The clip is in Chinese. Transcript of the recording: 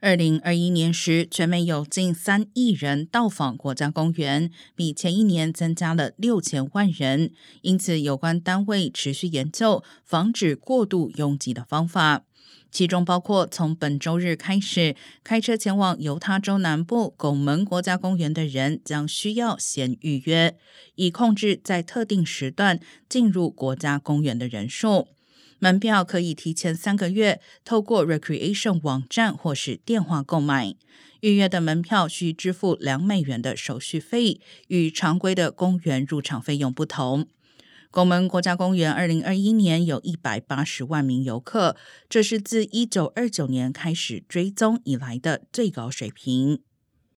二零二一年时，全美有近三亿人到访国家公园，比前一年增加了六千万人。因此，有关单位持续研究防止过度拥挤的方法，其中包括从本周日开始，开车前往犹他州南部拱门国家公园的人将需要先预约，以控制在特定时段进入国家公园的人数。门票可以提前三个月透过 Recreation 网站或是电话购买。预约的门票需支付两美元的手续费，与常规的公园入场费用不同。拱门国家公园二零二一年有一百八十万名游客，这是自一九二九年开始追踪以来的最高水平。